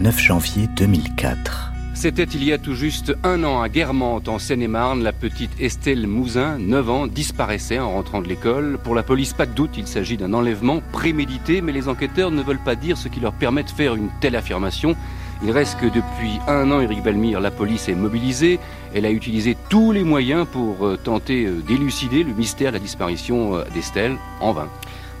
9 janvier 2004. C'était il y a tout juste un an à Guermantes, en Seine-et-Marne. La petite Estelle Mouzin, 9 ans, disparaissait en rentrant de l'école. Pour la police, pas de doute, il s'agit d'un enlèvement prémédité, mais les enquêteurs ne veulent pas dire ce qui leur permet de faire une telle affirmation. Il reste que depuis un an, Eric Balmire, la police est mobilisée. Elle a utilisé tous les moyens pour euh, tenter euh, d'élucider le mystère de la disparition euh, d'Estelle, en vain.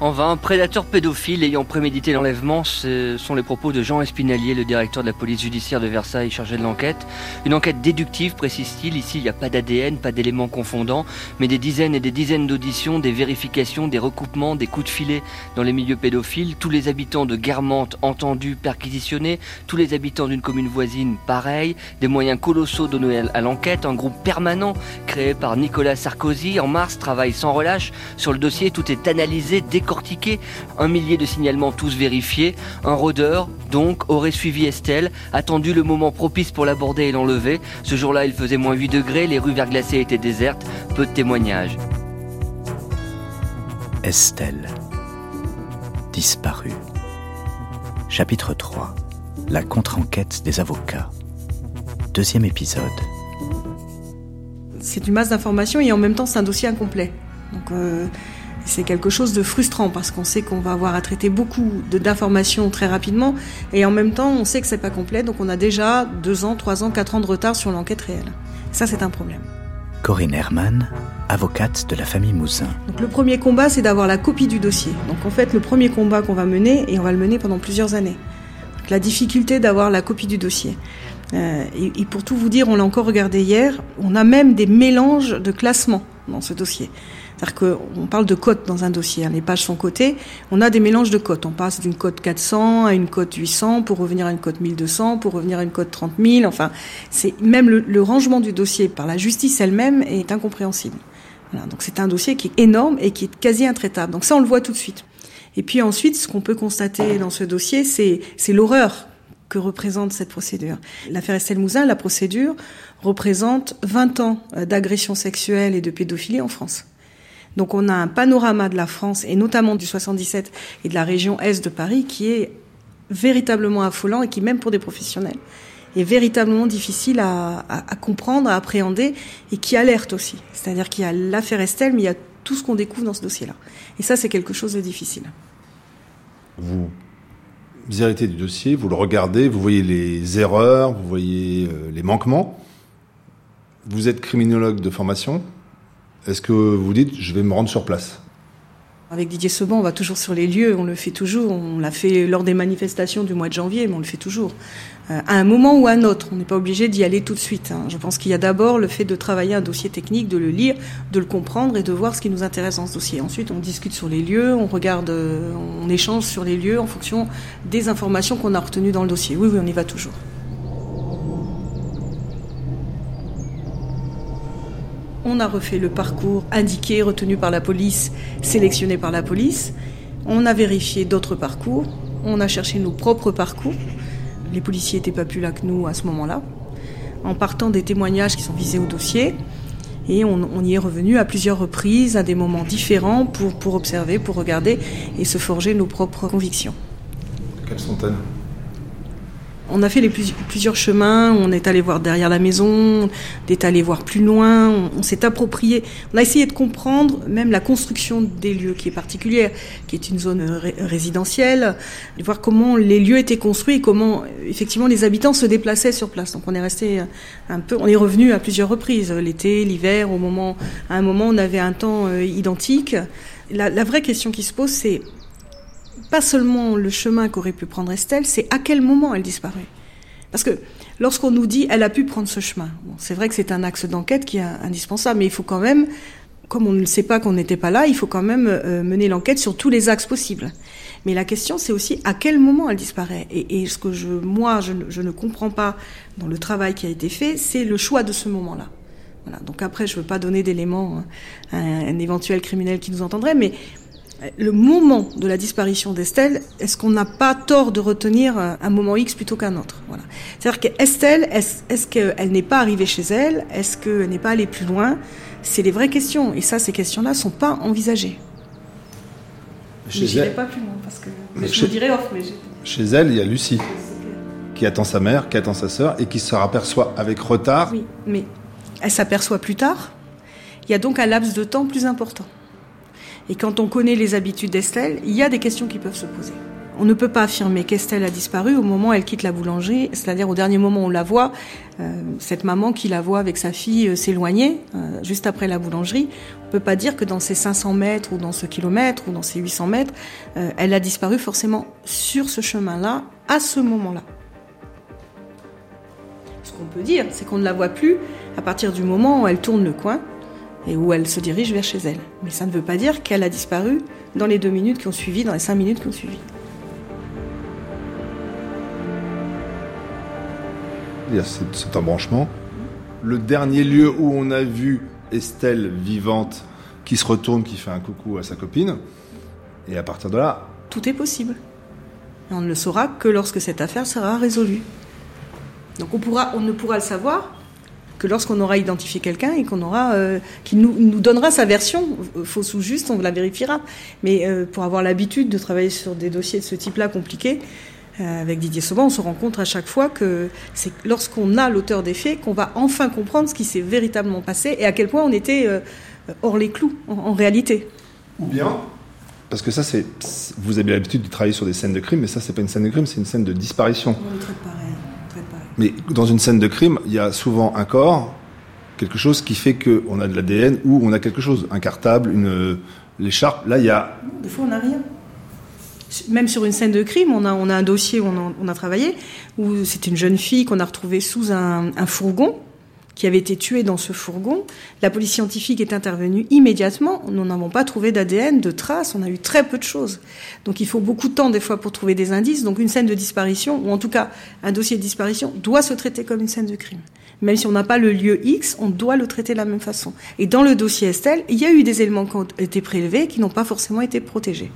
En vain, prédateur pédophile ayant prémédité l'enlèvement, ce sont les propos de Jean Espinalier, le directeur de la police judiciaire de Versailles chargé de l'enquête. Une enquête déductive, précise-t-il. Ici, il n'y a pas d'ADN, pas d'éléments confondants, mais des dizaines et des dizaines d'auditions, des vérifications, des recoupements, des coups de filet dans les milieux pédophiles. Tous les habitants de Guermantes entendus, perquisitionnés. Tous les habitants d'une commune voisine, pareil. Des moyens colossaux donnés à l'enquête. Un groupe permanent créé par Nicolas Sarkozy en mars travaille sans relâche sur le dossier. Tout est analysé, décortiqué un millier de signalements tous vérifiés. Un rôdeur, donc, aurait suivi Estelle, attendu le moment propice pour l'aborder et l'enlever. Ce jour-là, il faisait moins 8 degrés, les rues verglacées étaient désertes, peu de témoignages. Estelle. Disparue. Chapitre 3. La contre-enquête des avocats. Deuxième épisode. C'est une masse d'informations et en même temps c'est un dossier incomplet. Donc euh, c'est quelque chose de frustrant parce qu'on sait qu'on va avoir à traiter beaucoup d'informations très rapidement et en même temps on sait que c'est pas complet donc on a déjà deux ans, trois ans, quatre ans de retard sur l'enquête réelle. Ça c'est un problème. Corinne Herman, avocate de la famille Mouzin. Donc le premier combat c'est d'avoir la copie du dossier. Donc en fait le premier combat qu'on va mener et on va le mener pendant plusieurs années. Donc, la difficulté d'avoir la copie du dossier. Euh, et, et pour tout vous dire, on l'a encore regardé hier, on a même des mélanges de classements dans ce dossier. C'est-à-dire qu'on parle de cotes dans un dossier, hein. les pages sont cotées, on a des mélanges de cotes. On passe d'une cote 400 à une cote 800 pour revenir à une cote 1200, pour revenir à une cote 30 000. Enfin, c'est même le, rangement du dossier par la justice elle-même est incompréhensible. Voilà, donc c'est un dossier qui est énorme et qui est quasi intraitable. Donc ça, on le voit tout de suite. Et puis ensuite, ce qu'on peut constater dans ce dossier, c'est l'horreur que représente cette procédure. L'affaire Estelle Mouzin, la procédure, représente 20 ans d'agression sexuelle et de pédophilie en France. Donc on a un panorama de la France, et notamment du 77 et de la région Est de Paris, qui est véritablement affolant et qui, même pour des professionnels, est véritablement difficile à, comprendre, à appréhender, et qui alerte aussi. C'est-à-dire qu'il y a l'affaire Estelle, mais il y a tout ce qu'on découvre dans ce dossier-là. Et ça, c'est quelque chose de difficile. Vous héritez du dossier, vous le regardez, vous voyez les erreurs, vous voyez euh, les manquements. Vous êtes criminologue de formation. Est-ce que vous dites, je vais me rendre sur place? Avec Didier Seban, on va toujours sur les lieux, on le fait toujours. On l'a fait lors des manifestations du mois de janvier, mais on le fait toujours. Euh, à un moment ou à un autre, on n'est pas obligé d'y aller tout de suite. Hein. Je pense qu'il y a d'abord le fait de travailler un dossier technique, de le lire, de le comprendre et de voir ce qui nous intéresse dans ce dossier. Ensuite, on discute sur les lieux, on regarde, euh, on échange sur les lieux en fonction des informations qu'on a retenues dans le dossier. Oui, oui, on y va toujours. On a refait le parcours indiqué, retenu par la police, sélectionné par la police. On a vérifié d'autres parcours. On a cherché nos propres parcours. Les policiers n'étaient pas plus là que nous à ce moment-là. En partant des témoignages qui sont visés au dossier. Et on, y est revenu à plusieurs reprises, à des moments différents, pour, pour observer, pour regarder et se forger nos propres convictions. Quelles sont-elles? On a fait les plusieurs chemins, on est allé voir derrière la maison, on est allé voir plus loin, on, s'est approprié, on a essayé de comprendre même la construction des lieux qui est particulière, qui est une zone résidentielle, de voir comment les lieux étaient construits et comment effectivement les habitants se déplaçaient sur place. Donc on est resté un peu, on est revenu à plusieurs reprises, l'été, l'hiver, au moment, à un moment on avait un temps euh, identique. La, la vraie question qui se pose c'est pas seulement le chemin qu'aurait pu prendre Estelle, c'est à quel moment elle disparaît. Parce que lorsqu'on nous dit elle a pu prendre ce chemin, c'est vrai que c'est un axe d'enquête qui est indispensable, mais il faut quand même, comme on ne sait pas qu'on n'était pas là, il faut quand même euh, mener l'enquête sur tous les axes possibles. Mais la question, c'est aussi à quel moment elle disparaît. Et, ce que je, moi, je, ne comprends pas dans le travail qui a été fait, c'est le choix de ce moment-là. Voilà. Donc après, je ne veux pas donner d'éléments à un éventuel criminel qui nous entendrait, mais le moment de la disparition d'Estelle, est-ce qu'on n'a pas tort de retenir un moment X plutôt qu'un autre? Voilà. C'est-à-dire qu'Estelle, est-ce, qu'elle n'est pas arrivée chez elle? Est-ce qu'elle n'est pas allée plus loin? C'est les vraies questions. Et ça, ces questions-là ne sont pas envisagées. Chez je n'irai pas plus loin parce que je chez... dirais off. Mais chez elle, il y a Lucie. qui attend sa mère, qui attend sa sœur et qui se raperçoit avec retard. Oui, mais elle s'aperçoit plus tard. Il y a donc un laps de temps plus important. Et quand on connaît les habitudes d'Estelle, il y a des questions qui peuvent se poser. On ne peut pas affirmer qu'Estelle a disparu au moment où elle quitte la boulangerie, c'est-à-dire au dernier moment où on la voit, euh, cette maman qui la voit avec sa fille euh, s'éloigner, euh, juste après la boulangerie. On ne peut pas dire que dans ces 500 mètres ou dans ce kilomètre ou dans ces 800 mètres, elle a disparu forcément sur ce chemin-là, à ce moment-là. Ce qu'on peut dire, c'est qu'on ne la voit plus à partir du moment où elle tourne le coin et où elle se dirige vers chez elle. Mais ça ne veut pas dire qu'elle a disparu dans les deux minutes qui ont suivi, dans les cinq minutes qui ont suivi. Il y a cet embranchement. Le dernier lieu où on a vu Estelle vivante qui se retourne, qui fait un coucou à sa copine. Et à partir de là. Tout est possible. Et on ne le saura que lorsque cette affaire sera résolue. Donc on, pourra, on ne pourra le savoir que lorsqu'on aura identifié quelqu'un et qu'on aura, euh, qui nous, nous, donnera sa version, fausse ou juste, on la vérifiera. Mais euh, pour avoir l'habitude de travailler sur des dossiers de ce type-là compliqués, euh, avec Didier Sauban, on se rend compte à chaque fois que c'est lorsqu'on a l'auteur des faits qu'on va enfin comprendre ce qui s'est véritablement passé et à quel point on était hors les clous en, en réalité. Ou bien, parce que ça, c'est, vous avez l'habitude de travailler sur des scènes de crime, mais ça, c'est pas une scène de crime, c'est une scène de disparition. On le traite pareil. Mais dans une scène de crime, il y a souvent un corps, quelque chose qui fait qu'on a de l'ADN ou on a quelque chose, un cartable, une l'écharpe. Là, il y a. Des fois, on n'a rien. Même sur une scène de crime, on a, un dossier où on a, travaillé, où c'est une jeune fille qu'on a retrouvée sous un fourgon qui avait été tué dans ce fourgon. La police scientifique est intervenue immédiatement. Nous n'avons pas trouvé d'ADN, de traces. On a eu très peu de choses. Donc il faut beaucoup de temps des fois pour trouver des indices. Donc une scène de disparition, ou en tout cas un dossier de disparition, doit se traiter comme une scène de crime. Même si on n'a pas le lieu X, on doit le traiter de la même façon. Et dans le dossier Estelle, il y a eu des éléments qui ont été prélevés qui n'ont pas forcément été protégés.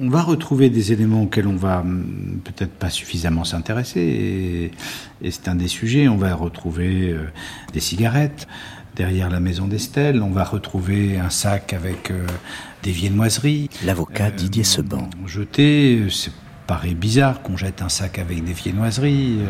On va retrouver des éléments auxquels on va hum, peut-être pas suffisamment s'intéresser, et, c'est un des sujets. On va retrouver euh, des cigarettes derrière la maison d'Estelle, on va retrouver un sac avec euh, des viennoiseries. L'avocat Didier Seban. Euh, jeté, c'est paraît bizarre qu'on jette un sac avec des viennoiseries.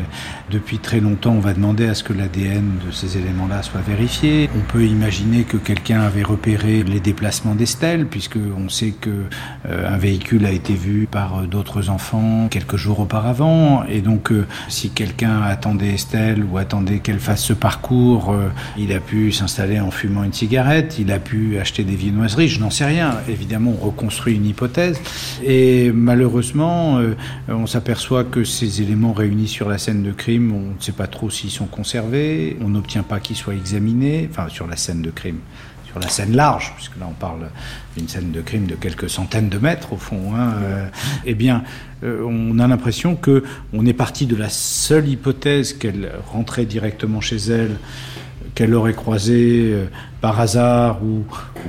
Depuis très longtemps, on va demander à ce que l'ADN de ces éléments-là soit vérifié. On peut imaginer que quelqu'un avait repéré les déplacements d'Estelle, puisque on sait que euh, un véhicule a été vu par euh, d'autres enfants quelques jours auparavant, et donc euh, si quelqu'un attendait Estelle ou attendait qu'elle fasse ce parcours, il a pu s'installer en fumant une cigarette, il a pu acheter des viennoiseries. Je n'en sais rien. Évidemment, on reconstruit une hypothèse, et malheureusement euh, on s'aperçoit que ces éléments réunis sur la scène de crime, on ne sait pas trop s'ils sont conservés, on n'obtient pas qu'ils soient examinés, enfin sur la scène de crime sur la scène large, puisque là on parle d'une scène de crime de quelques centaines de mètres au fond, hein, euh, eh bien, euh, on a l'impression que on est parti de la seule hypothèse qu'elle rentrait directement chez elle qu'elle aurait croisé euh, par hasard ou,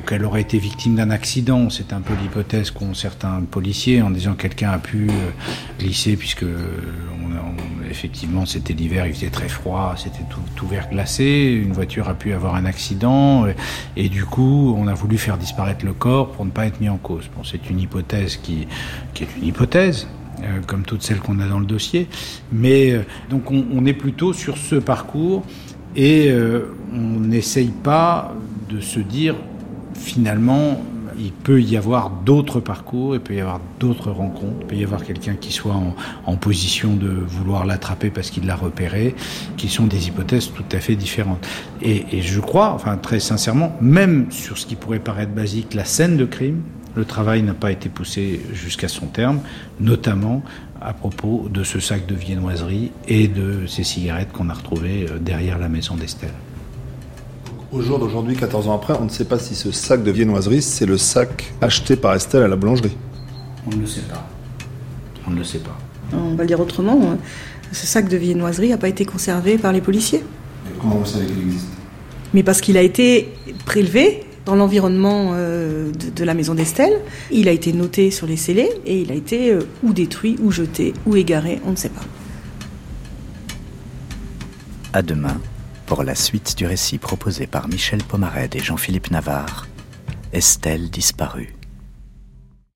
qu'elle aurait été victime d'un accident. C'est un peu l'hypothèse qu'ont certains policiers en disant que quelqu'un a pu euh, glisser puisque effectivement c'était l'hiver, il faisait très froid, c'était tout, tout glacé, une voiture a pu avoir un accident et, du coup on a voulu faire disparaître le corps pour ne pas être mis en cause. Bon, c'est une hypothèse qui, qui est une hypothèse, euh, comme toutes celles qu'on a dans le dossier. Mais donc on, on, est plutôt sur ce parcours et euh, on n'essaye pas de se dire finalement il peut y avoir d'autres parcours, il peut y avoir d'autres rencontres, il peut y avoir quelqu'un qui soit en, position de vouloir l'attraper parce qu'il l'a repéré, qui sont des hypothèses tout à fait différentes. Et, et, je crois, enfin très sincèrement, même sur ce qui pourrait paraître basique, la scène de crime, le travail n'a pas été poussé jusqu'à son terme, notamment à propos de ce sac de viennoiserie et de ces cigarettes qu'on a retrouvées euh, derrière la maison d'Estelle. Au jour d'aujourd'hui, 14 ans après, on ne sait pas si ce sac de viennoiserie, c'est le sac acheté par Estelle à la boulangerie. On ne le sait pas. On ne le sait pas. On va le dire autrement. Hein. Ce sac de viennoiserie n'a pas été conservé par les policiers. comment vous savez qu'il existe? Mais parce qu'il a été prélevé dans l'environnement euh, de, la maison d'Estelle. Il a été noté sur les scellés et il a été euh, ou détruit, ou jeté, ou égaré, on ne sait pas. À demain pour la suite du récit proposé par Michel Pomared et Jean-Philippe Navarre, Estelle disparue.